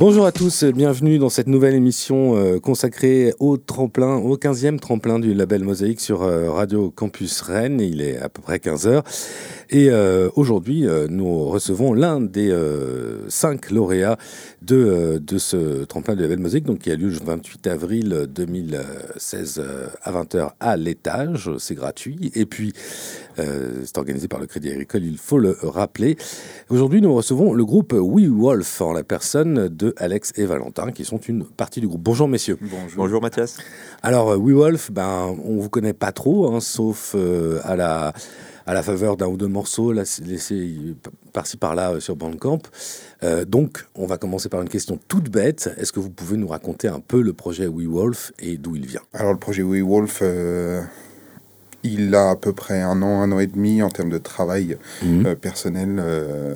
Bonjour à tous, bienvenue dans cette nouvelle émission euh, consacrée au tremplin, au 15e tremplin du label Mosaïque sur euh, Radio Campus Rennes. Il est à peu près 15h. Et euh, aujourd'hui, nous recevons l'un des cinq lauréats de, de ce tremplin du label Mosaïque, donc qui a lieu le 28 avril 2016 à 20h à l'étage. C'est gratuit. Et puis, c'est organisé par le Crédit Agricole, il faut le rappeler. Aujourd'hui, nous recevons le groupe We Wolf en la personne de Alex et Valentin, qui sont une partie du groupe. Bonjour messieurs. Bonjour, Mathias. Alors, euh, We Wolf, ben, on ne vous connaît pas trop, hein, sauf euh, à, la, à la faveur d'un ou deux morceaux laissés par-ci par-là euh, sur Bandcamp. donc, on va commencer par une question toute bête. Est-ce que vous pouvez nous raconter un peu le projet We Wolf et d'où il vient? Alors, le projet We Wolf il a à peu près un an, un an et demi en termes de travail mhm. euh, personnel euh,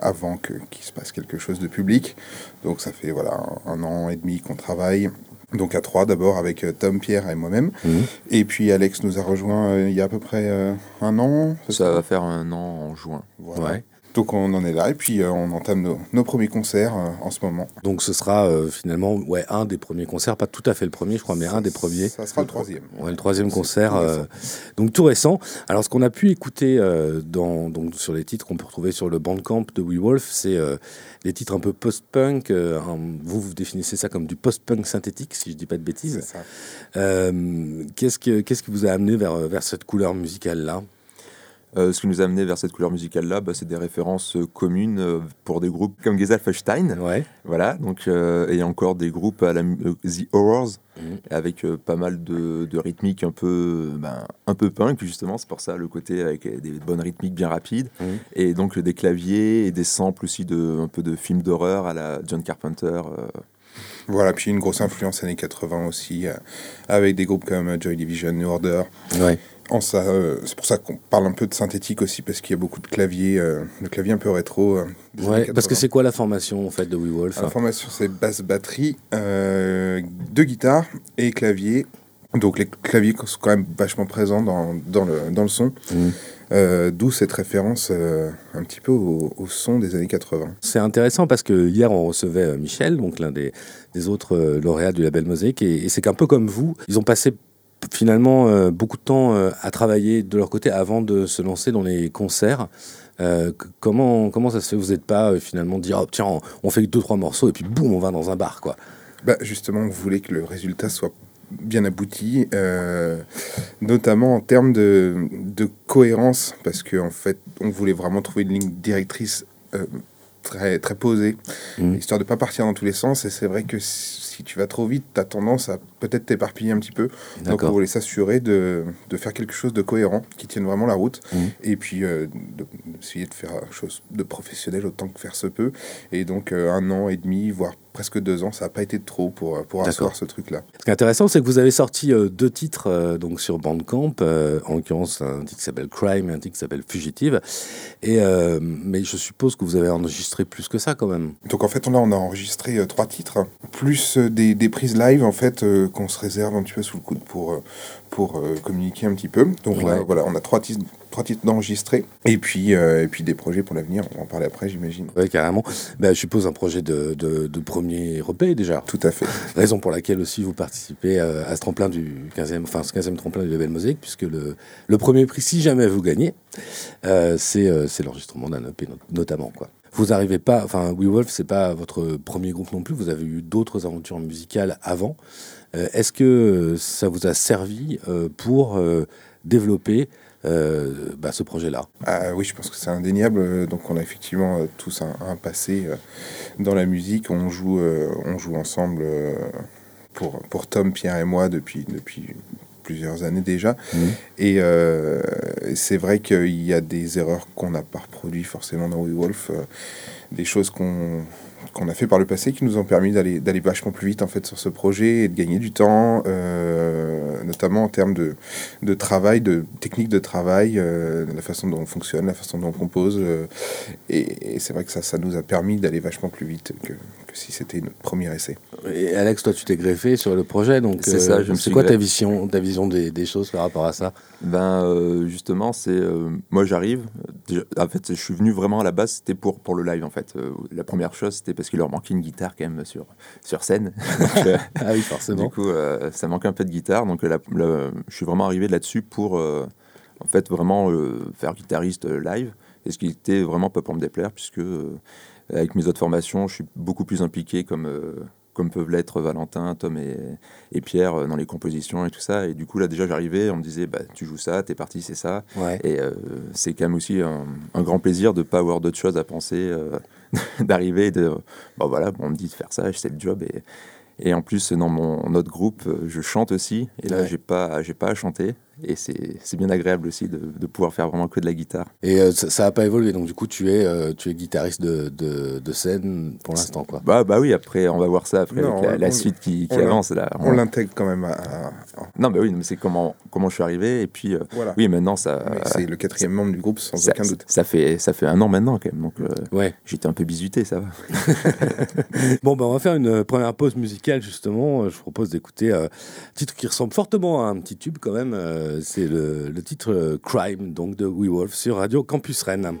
avant qu'il se passe quelque chose de public. Donc ça fait voilà un, an et demi qu'on travaille. Donc à trois d'abord avec euh, Tom, Pierre et moi-même. Mhm. Et puis Alex nous a rejoint il y a à peu près un an. Ça va faire un an en juin. Ouais. Donc on en est là et puis euh, on entame nos, premiers concerts euh, en ce moment. Donc ce sera euh, finalement ouais, un des premiers concerts, pas tout à fait le premier je crois, mais un des premiers. Ça sera le troisième. Ouais, le troisième concert, donc tout récent. Alors ce qu'on a pu écouter dans, donc, sur les titres qu'on peut retrouver sur le Bandcamp de We Wolf, c'est des titres un peu post-punk. vous, vous définissez ça comme du post-punk synthétique, si je dis pas de bêtises. qu'est-ce, que, qu'est-ce qui vous a amené vers, vers cette couleur musicale-là? Euh, ce qui nous a amené vers cette couleur musicale-là, bah, c'est des références euh, communes euh, pour des groupes comme Gesalfstein. Ouais. Voilà, donc, et encore des groupes à la The Horrors, mhm. avec pas mal de, de, rythmiques un peu, ben, un peu punk, justement. C'est pour ça le côté avec des bonnes rythmiques bien rapides. Mhm. Et donc des claviers et des samples aussi de, un peu de films d'horreur à la John Carpenter. Voilà, puis une grosse influence années 80 aussi, avec des groupes comme Joy Division, New Order. Ouais. Euh, c'est pour ça qu'on parle un peu de synthétique aussi, parce qu'il y a beaucoup de claviers, euh, le clavier un peu rétro. Euh, ouais, parce que c'est quoi la formation en fait de WeWolf La formation, c'est basse batterie, deux guitares et clavier. Donc les claviers sont quand même vachement présents dans, dans, le, dans le son. Mmh. D'où cette référence un petit peu au, son des années 80. C'est intéressant parce que hier on recevait Michel, donc l'un des, des, autres lauréats du label Mosaïque, et, et c'est qu'un peu comme vous, ils ont passé finalement euh, beaucoup de temps euh, à travailler de leur côté avant de se lancer dans les concerts. Euh, comment, comment ça se fait Vous n'êtes pas finalement dit oh, tiens, on, fait deux, trois morceaux et puis boum, on va dans un bar quoi? Bah, Justement, on voulait que le résultat soit bien abouti, notamment en termes de, de cohérence, parce qu'en en fait, on voulait vraiment trouver une ligne directrice très, très posée, mmh. histoire de ne pas partir dans tous les sens. Et c'est vrai que si tu vas trop vite, tu as tendance à peut-être t'éparpiller un petit peu. Donc on voulait s'assurer de, de, faire quelque chose de cohérent, qui tienne vraiment la route. Mmh. Et puis euh, d'essayer de faire quelque chose de professionnel autant que faire se peut. Et donc euh, un an et demi, voire presque deux ans, ça n'a pas été de trop pour, euh, pour asseoir ce truc-là. Ce qui est intéressant, c'est que vous avez sorti deux titres donc sur Bandcamp, en l'occurrence un titre qui s'appelle Crime et un titre qui s'appelle Fugitive. Et, mais je suppose que vous avez enregistré plus que ça quand même. Donc en fait, là, on a enregistré trois titres, plus des, des, prises live en fait qu'on se réserve un petit peu sous le coude pour, euh, pour euh, communiquer un petit peu. Donc voilà, on a trois titres, trois titres d'enregistrés et puis, euh, et puis des projets pour l'avenir. On va en parler après, j'imagine. Oui, carrément. Ben, je suppose un projet de, de, premier repé déjà. Tout à fait. Raison pour laquelle aussi vous participez à ce tremplin du 15e, enfin ce 15e tremplin du label Mosaïque, puisque le, le premier prix, si jamais vous gagnez, c'est l'enregistrement d'un EP notamment. Quoi. Vous n'arrivez pas, enfin, We Wolf, c'est pas votre premier groupe non plus. Vous avez eu d'autres aventures musicales avant. Euh, est-ce que ça vous a servi euh, pour euh, développer bah, ce projet-là? Ah, Oui, je pense que c'est indéniable. Donc, on a effectivement tous un, passé dans la musique. On joue, on joue ensemble pour, pour Tom, Pierre et moi depuis, depuis plusieurs années déjà. Mmh. Et c'est vrai qu'il y a des erreurs qu'on n'a pas reproduites forcément dans We Wolf, des choses qu'on qu'on a fait par le passé qui nous ont permis d'aller d'aller vachement plus vite en fait sur ce projet et de gagner du temps, euh, notamment en termes de, de travail, de technique de travail, euh, la façon dont on fonctionne, la façon dont on compose. Euh, et, c'est vrai que ça, ça nous a permis d'aller vachement plus vite que, que si c'était notre premier essai. Et Alex, toi, tu t'es greffé sur le projet, donc c'est ça. C'est quoi ta vision, ta vision des, des, choses par rapport à ça? Ben justement, c'est moi j'arrive en fait, je suis venu vraiment à la base, c'était pour, pour le live en fait. Euh, la première chose, c'était parce qu'il leur manquait une guitare quand même sur, sur scène. Euh, ah oui, forcément. Du coup, euh, ça manquait un peu de guitare, donc je suis vraiment arrivé là-dessus pour en fait vraiment faire guitariste live. Et ce qui était vraiment pas pour me déplaire, puisque avec mes autres formations, je suis beaucoup plus impliqué comme comme peuvent l'être Valentin, Tom et, Pierre euh, dans les compositions et tout ça. Et du coup, là, déjà, j'arrivais, on me disait, bah, tu joues ça, t'es parti, c'est ça. Et euh, c'est quand même aussi un, grand plaisir de ne pas avoir d'autres choses à penser, euh, d'arriver, de, bon voilà, on me dit de faire ça, c'est le job. Et, et en plus, dans mon autre groupe, je chante aussi. Et là, j'ai pas, j'ai pas à chanter. Et c'est bien agréable aussi de, de, pouvoir faire vraiment que de la guitare. Et euh, ça n'a pas évolué, donc du coup tu es, euh, tu es guitariste de, de, de scène pour l'instant quoi. Bah, bah oui, après on va voir ça après avec la, suite qui, qui avance. Là. On, l'intègre quand même à... Non bah oui, mais c'est comment, comment je suis arrivé et puis euh, voilà. oui maintenant ça... C'est le quatrième membre du groupe sans aucun doute. Ça fait, ça fait un an maintenant quand même, donc ouais. j'étais un peu bisuté, ça va. bon bah on va faire une première pause musicale justement, je propose d'écouter un titre qui ressemble fortement à un petit tube quand même euh, c'est le, le, titre euh, Crime donc de We Wolf sur Radio Campus Rennes.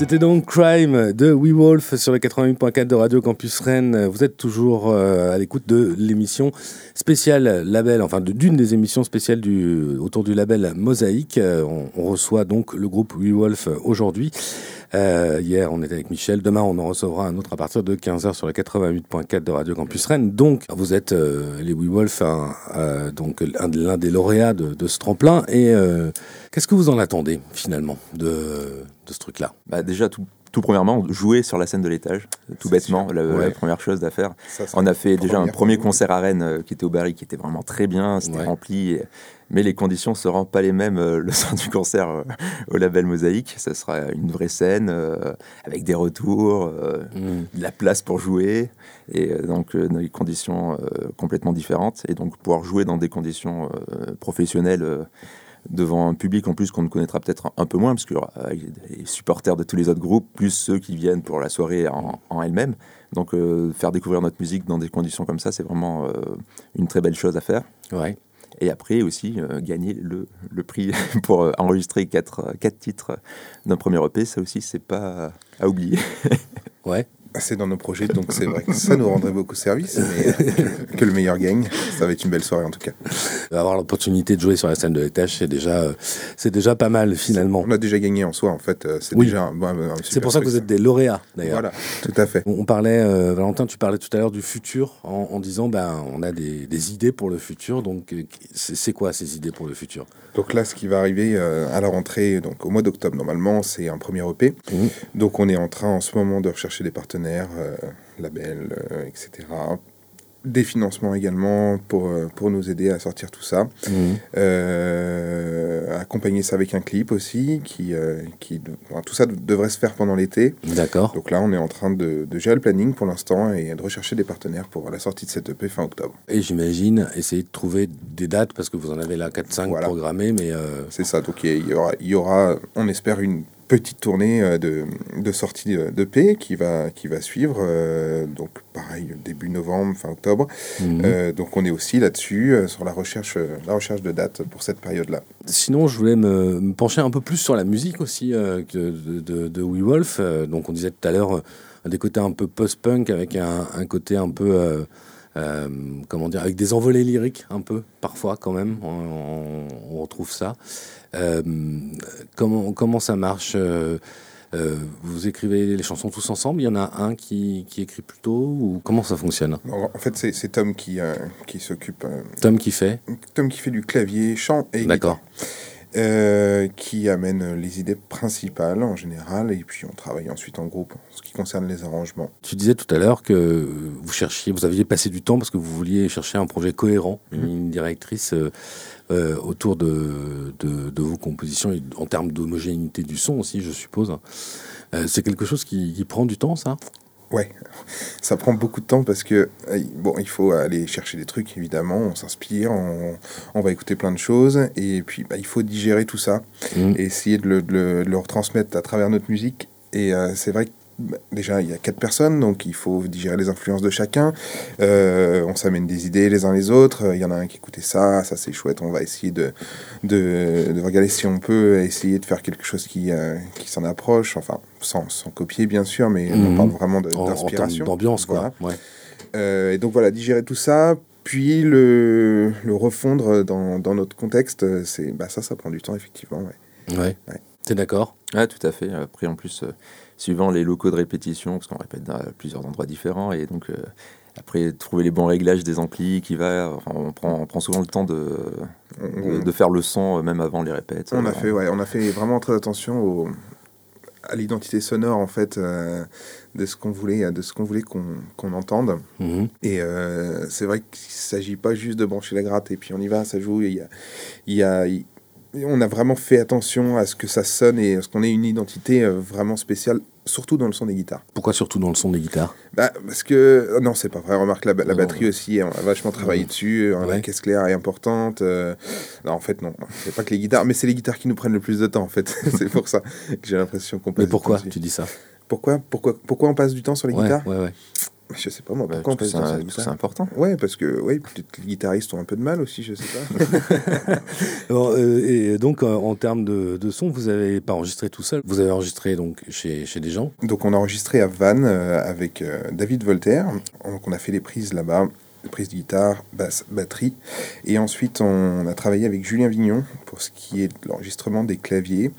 C'était donc Crime de We Wolf sur le 88.4 de Radio Campus Rennes. Vous êtes toujours euh, à l'écoute de l'émission spéciale label, enfin d'une des émissions spéciales autour du label Mosaïque. Euh, on, on, reçoit donc le groupe We Wolf aujourd'hui. Euh, hier, on était avec Michel. Demain, on en recevra un autre à partir de 15h sur la 88.4 de Radio Campus Rennes. Donc, vous êtes euh, les We Wolf, euh, donc l'un des lauréats de, de, ce tremplin. Et qu'est-ce que vous en attendez finalement de, de ce truc-là? Bah, Déjà, tout, tout premièrement, jouer sur la scène de l'étage, tout bêtement, la, ouais. la, première chose à faire. Ça, on a fait déjà un premier concert à Rennes euh, qui était au Barry, qui était vraiment très bien, c'était ouais. rempli, et, mais les conditions ne seront pas les mêmes euh, le soir du concert euh, au label Mosaïque. Ça sera une vraie scène euh, avec des retours, mm. de la place pour jouer, et donc des conditions complètement différentes. Et donc pouvoir jouer dans des conditions professionnelles devant un public en plus qu'on ne connaîtra peut-être un peu moins, parce qu'il y aura les supporters de tous les autres groupes, plus ceux qui viennent pour la soirée en, en elle-même. Donc euh, faire découvrir notre musique dans des conditions comme ça, c'est vraiment euh, une très belle chose à faire. Ouais. Et après aussi euh, gagner le, le, prix pour enregistrer quatre, quatre titres d'un premier EP, ça aussi c'est pas à oublier. ouais. C'est dans nos projets, donc c'est vrai que ça nous rendrait beaucoup service, mais que le meilleur gagne. Ça va être une belle soirée en tout cas. Avoir l'opportunité de jouer sur la scène de l'étage, c'est déjà, c'est déjà pas mal finalement. On a déjà gagné en soi, en fait. C'est oui. déjà. c'est pour ça que vous êtes des lauréats d'ailleurs. Voilà, tout à fait. On parlait, euh, Valentin, tu parlais tout à l'heure du futur en, en, disant, ben, on a des, des idées pour le futur. Donc, c'est quoi ces idées pour le futur? Donc là, ce qui va arriver euh, à la rentrée, donc au mois d'octobre normalement, c'est un premier EP. Mmh. Donc on est en train en ce moment de rechercher des partenaires euh, labels, euh, etc. Des financements également pour, euh, pour nous aider à sortir tout ça. Mmh. Euh, accompagner ça avec un clip aussi. Qui, euh, qui, enfin, tout ça devrait se faire pendant l'été. D'accord. Donc là, on est en train de, de gérer le planning pour l'instant et de rechercher des partenaires pour la sortie de cette EP fin octobre. Et j'imagine essayer de trouver des dates parce que vous en avez là 4-5 voilà. programmées. mais euh... C'est ça. Donc il y, aura, il y aura, on espère, une petite tournée euh, de, de sortie de paix qui va, qui va suivre. Euh, donc, pareil, début novembre, fin octobre. Mmh. Euh, donc, on est aussi là-dessus, euh, sur la recherche, la recherche de dates pour cette période-là. Sinon, je voulais me, me, pencher un peu plus sur la musique aussi de, de, de, de We Wolf. donc, on disait tout à l'heure des côtés un peu post-punk avec un, un, côté un peu. Euh, comment dire, avec des envolées lyriques un peu, parfois quand même, on, on retrouve ça. Euh, comment, comment ça marche euh, vous écrivez les chansons tous ensemble Il y en a un qui, qui écrit plus tôt ou comment ça fonctionne? En fait, c'est Tom qui, qui s'occupe. Tom qui fait? Tom qui fait du clavier, chant et D'accord. Euh, qui amène les idées principales en général, et puis on travaille ensuite en groupe en ce qui concerne les arrangements. Tu disais tout à l'heure que vous cherchiez, vous aviez passé du temps parce que vous vouliez chercher un projet cohérent, mmh. une directrice euh, euh, autour de, de, de, vos compositions, et en termes d'homogénéité du son aussi, je suppose. C'est quelque chose qui, qui prend du temps, ça? Ouais, ça prend beaucoup de temps parce que bon, il faut aller chercher des trucs évidemment, on s'inspire, on, on, va écouter plein de choses et puis bah, il faut digérer tout ça mmh. et essayer de le, de, le, de le, retransmettre à travers notre musique. Et euh, c'est vrai que déjà il y a quatre personnes donc il faut digérer les influences de chacun euh, on s'amène des idées les uns les autres il y en a un qui écoutait ça ça c'est chouette on va essayer de, de, de, regarder si on peut essayer de faire quelque chose qui, euh, qui s'en approche enfin sans, sans, copier bien sûr mais mmh. on parle vraiment d'inspiration d'ambiance quoi voilà. ouais. euh, et donc voilà digérer tout ça puis le, le refondre dans, dans, notre contexte c'est bah ça ça prend du temps effectivement ouais, ouais. ouais. t'es d'accord? Ah tout à fait après en plus euh suivant les locaux de répétition, parce qu'on répète dans plusieurs endroits différents, et donc euh, après trouver les bons réglages des amplis qui va, enfin, on, prend, on prend souvent le temps de, de, de, faire le son euh, même avant les répètes. On a fait, ouais, on a fait vraiment très attention au, à l'identité sonore en fait euh, de ce qu'on voulait, de ce qu'on voulait qu'on qu entende. Mmh. -hmm. Et euh, c'est vrai qu'il s'agit pas juste de brancher la gratte et puis on y va, ça joue. Il y a, il y a on a vraiment fait attention à ce que ça sonne et à ce qu'on ait une identité euh, vraiment spéciale, surtout dans le son des guitares. Pourquoi surtout dans le son des guitares? Bah, Parce que, non, c'est pas vrai, remarque, la, la batterie aussi, on a vachement travaillé mmh. dessus, hein, ouais. la caisse claire est importante. Euh... Non, en fait, non, c'est pas que les guitares, mais c'est les guitares qui nous prennent le plus de temps, en fait. c'est pour ça que j'ai l'impression qu'on passe Mais pourquoi tu dis ça? Pourquoi, pourquoi, pourquoi on passe du temps sur les ouais, guitares? ouais, ouais. Je sais pas moi, Bah, pourquoi on c'est important. Ouais, parce que ouais, peut-être les guitaristes ont un peu de mal aussi, je sais pas. Alors, euh, et donc, euh, en termes de, de son, vous n'avez pas enregistré tout seul. Vous avez enregistré donc chez, chez des gens. Donc on a enregistré à Vannes euh, avec euh, David Voltaire. Donc on a fait les prises là-bas, les prises de guitare, basse, batterie. Et ensuite on a travaillé avec Julien Vignon pour ce qui est de l'enregistrement des claviers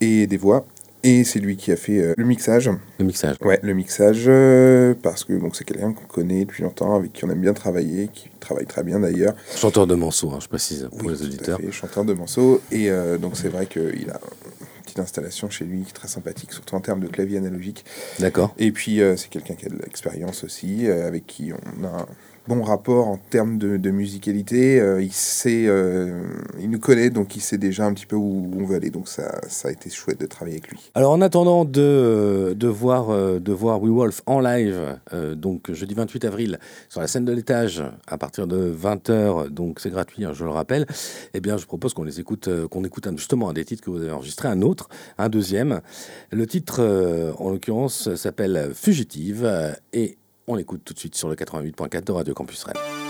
et des voix. Et c'est lui qui a fait euh, le mixage. Le mixage. Ouais, le mixage, euh, parce que c'est quelqu'un qu'on connaît depuis longtemps, avec qui on aime bien travailler, qui travaille très bien d'ailleurs. Chanteur de morceaux, hein, je précise pour Oui, les tout à auditeurs. fait, chanteur de morceaux. Et euh, donc c'est vrai qu'il a une petite installation chez lui qui est très sympathique, surtout en termes de clavier analogique. D'accord. Et puis, c'est quelqu'un qui a de l'expérience aussi, avec qui on a bon rapport en termes de, musicalité. Euh, il sait, euh, il nous connaît, donc il sait déjà un petit peu où on veut aller. Donc, ça, ça a été chouette de travailler avec lui. Alors en attendant de, euh, de, voir, de voir We Wolf en live, donc jeudi 28 avril, sur la scène de l'étage, à partir de 20h, donc c'est gratuit, hein, je le rappelle, eh bien je propose qu'on les écoute, qu'on écoute justement un des titres que vous avez enregistré, un autre, un deuxième. Le titre, en l'occurrence, s'appelle Fugitive, et on l'écoute tout de suite sur le 88.4 de Radio Campus Rennes.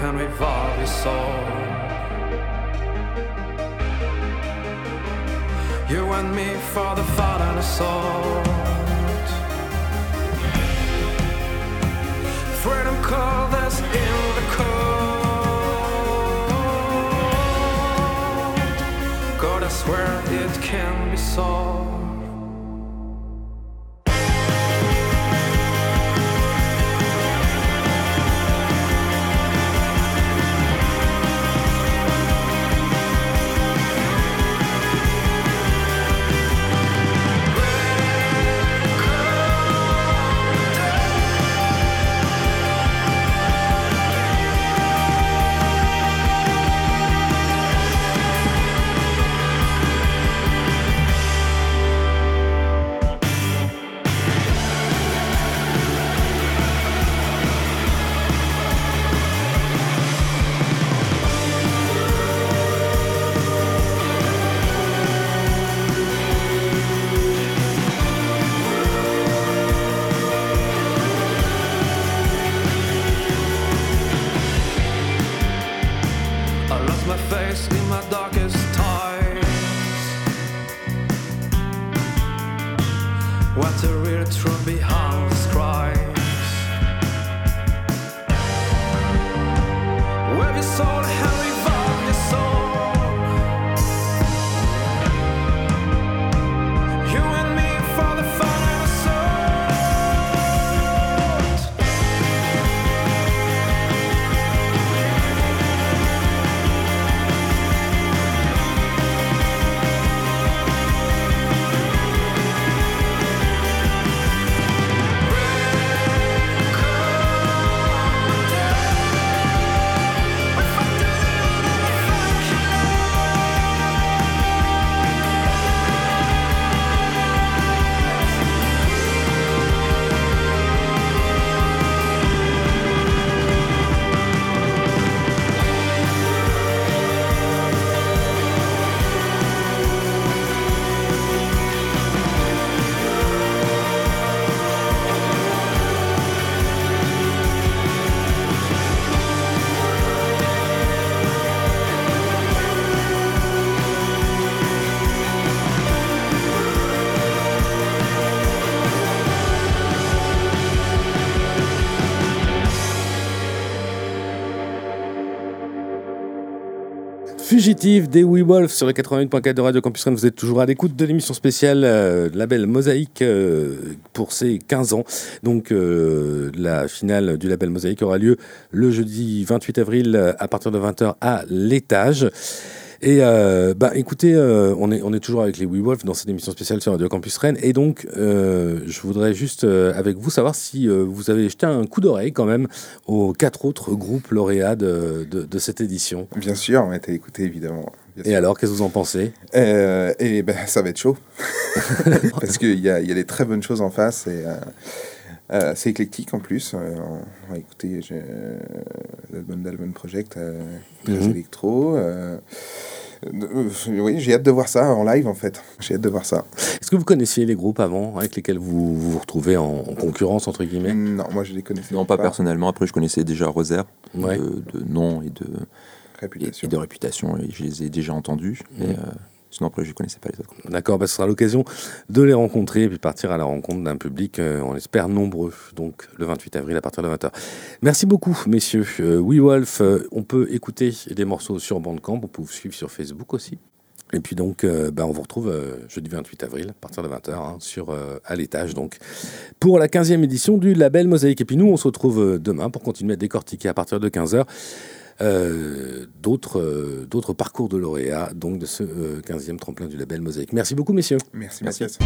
Revive your soul. You and me for the fight and sword. Freedom called us in the cold. God, I swear it can be solved. Fugitive des Wolf sur le 88.4 de Radio Campus Rennes. Vous êtes toujours à l'écoute de l'émission spéciale euh, label Mosaïque euh, pour ses 15 ans. Donc euh, la finale du label Mosaïque aura lieu le jeudi 28 avril à partir de 20h à l'étage. Et euh, bah écoutez, euh, on, est, on est toujours avec les We Wolf dans cette émission spéciale sur Radio Campus Rennes. Et donc, euh, je voudrais juste euh, avec vous savoir si vous avez jeté un coup d'oreille quand même aux quatre autres groupes lauréats de, de, de cette édition. Bien sûr, on a été écouté évidemment. Bien Et sûr. alors, qu'est-ce que vous en pensez? Et ben, ça va être chaud. Parce qu'il y a, y a des très bonnes choses en face. Et, euh, c'est éclectique en plus. Euh, on va écouter j'ai, euh, l'album d'Album Project, euh, très Mhm. électro. euh, euh, oui, j'ai hâte de voir ça en live en fait. J'ai hâte de voir ça. Est-ce que vous connaissiez les groupes avant avec lesquels vous vous, vous retrouvez en, en concurrence entre guillemets? Non, moi je les connaissais Non, pas personnellement. Après, je connaissais déjà Rosaire Ouais. de, de nom et de, Réputation. et de réputation. Et je les ai déjà entendus. Mhm. Euh, sinon, après, je ne connaissais pas les autres. D'accord, bah, ce sera l'occasion de les rencontrer et puis partir à la rencontre d'un public, euh, on espère, nombreux, donc le 28 avril à partir de 20h. Merci beaucoup, messieurs. Euh, We Wolf, euh, on peut écouter des morceaux sur Bandcamp, on peut vous suivre sur Facebook aussi. Et puis donc, euh, bah, on vous retrouve euh, jeudi 28 avril à partir de 20h hein, sur, à l'étage donc, pour la 15e édition du label Mosaïque. Et puis nous, on se retrouve demain pour continuer à décortiquer à partir de 15h euh, d'autres euh, d'autres parcours de lauréats donc de ce euh, 15e tremplin du label Mosaïque. Merci beaucoup, messieurs. Merci, Merci. Mathias.